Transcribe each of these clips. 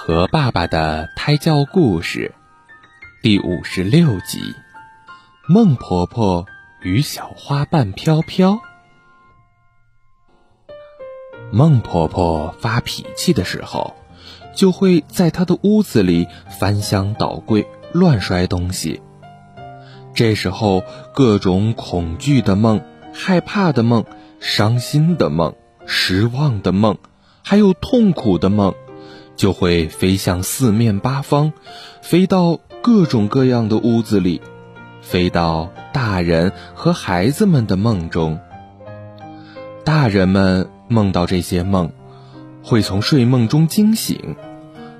和爸爸的胎教故事第五十六集：孟婆婆与小花瓣飘飘。孟婆婆发脾气的时候，就会在她的屋子里翻箱倒柜、乱摔东西。这时候，各种恐惧的梦、害怕的梦、伤心的梦、失望的梦，还有痛苦的梦，就会飞向四面八方，飞到各种各样的屋子里，飞到大人和孩子们的梦中。大人们梦到这些梦，会从睡梦中惊醒；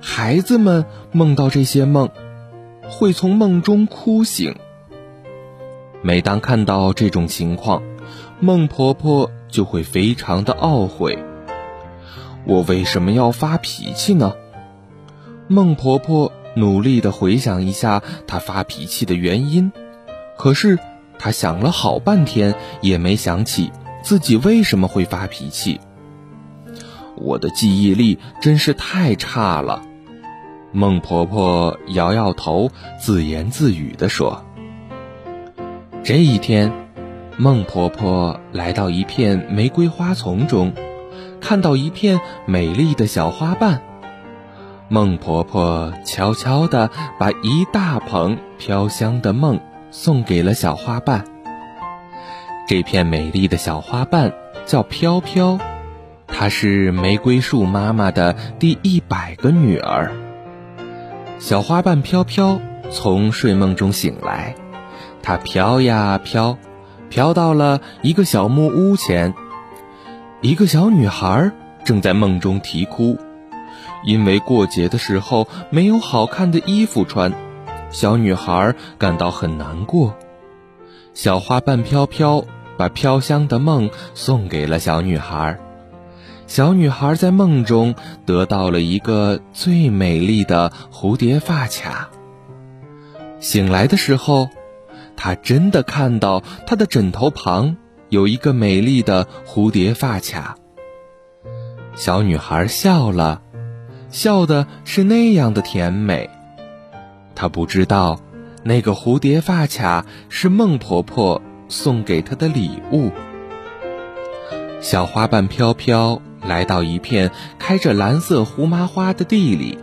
孩子们梦到这些梦，会从梦中哭醒。每当看到这种情况，孟婆婆就会非常的懊悔。我为什么要发脾气呢？孟婆婆努力的回想一下她发脾气的原因，可是她想了好半天也没想起自己为什么会发脾气。我的记忆力真是太差了。孟婆婆摇摇头，自言自语地说。这一天，孟婆婆来到一片玫瑰花丛中，看到一片美丽的小花瓣。孟婆婆悄悄地把一大捧飘香的梦送给了小花瓣。这片美丽的小花瓣叫飘飘，她是玫瑰树妈妈的第一百个女儿。小花瓣飘飘从睡梦中醒来。它飘呀飘，飘到了一个小木屋前。一个小女孩正在梦中啼哭，因为过节的时候没有好看的衣服穿，小女孩感到很难过。小花瓣飘飘把飘香的梦送给了小女孩，小女孩在梦中得到了一个最美丽的蝴蝶发卡。醒来的时候。他真的看到他的枕头旁有一个美丽的蝴蝶发卡。小女孩笑了，笑的是那样的甜美。她不知道，那个蝴蝶发卡是孟婆婆送给她的礼物。小花瓣飘飘来到一片开着蓝色胡麻花的地里，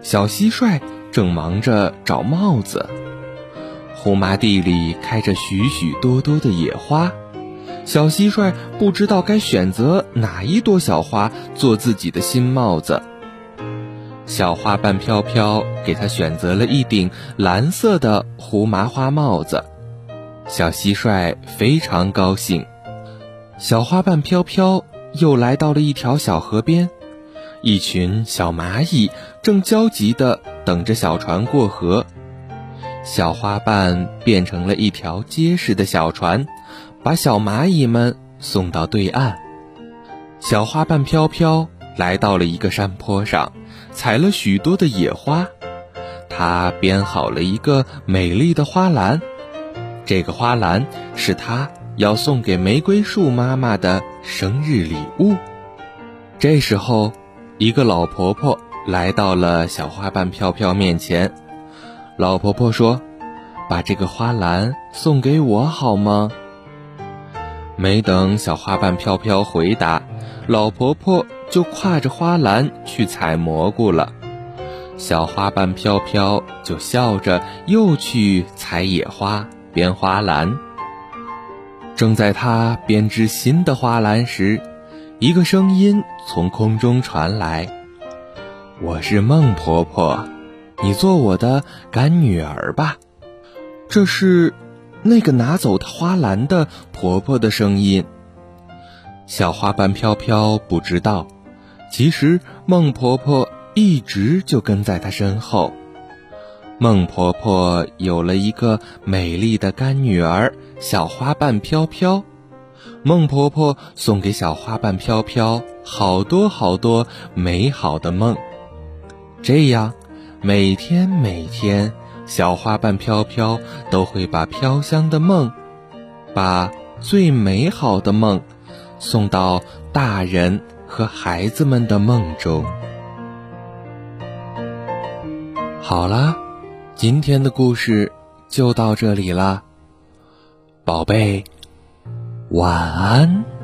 小蟋蟀正忙着找帽子。胡麻地里开着许许多多的野花，小蟋蟀不知道该选择哪一朵小花做自己的新帽子。小花瓣飘飘给他选择了一顶蓝色的胡麻花帽子，小蟋蟀非常高兴。小花瓣飘飘又来到了一条小河边，一群小蚂蚁正焦急地等着小船过河。小花瓣变成了一条结实的小船，把小蚂蚁们送到对岸。小花瓣飘飘来到了一个山坡上，采了许多的野花，她编好了一个美丽的花篮。这个花篮是它要送给玫瑰树妈妈的生日礼物。这时候，一个老婆婆来到了小花瓣飘飘面前。老婆婆说：“把这个花篮送给我好吗？”没等小花瓣飘飘回答，老婆婆就挎着花篮去采蘑菇了。小花瓣飘飘就笑着又去采野花、编花篮。正在她编织新的花篮时，一个声音从空中传来：“我是孟婆婆。”你做我的干女儿吧，这是那个拿走她花篮的婆婆的声音。小花瓣飘飘不知道，其实孟婆婆一直就跟在她身后。孟婆婆有了一个美丽的干女儿小花瓣飘飘，孟婆婆送给小花瓣飘飘好多好多美好的梦，这样。每天每天，小花瓣飘飘都会把飘香的梦，把最美好的梦，送到大人和孩子们的梦中。好啦，今天的故事就到这里啦，宝贝，晚安。